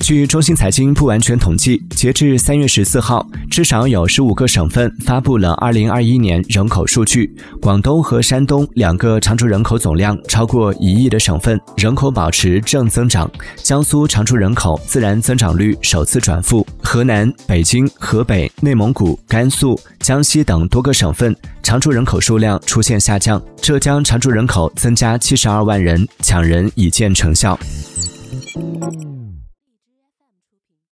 据中信财经不完全统计，截至三月十四号，至少有十五个省份发布了二零二一年人口数据。广东和山东两个常住人口总量超过一亿的省份，人口保持正增长。江苏常住人口自然增长率首次转负。河南、北京、河北、内蒙古、甘肃、江西等多个省份常住人口数量出现下降。浙江常住人口增加七十二万人，抢人已见成效。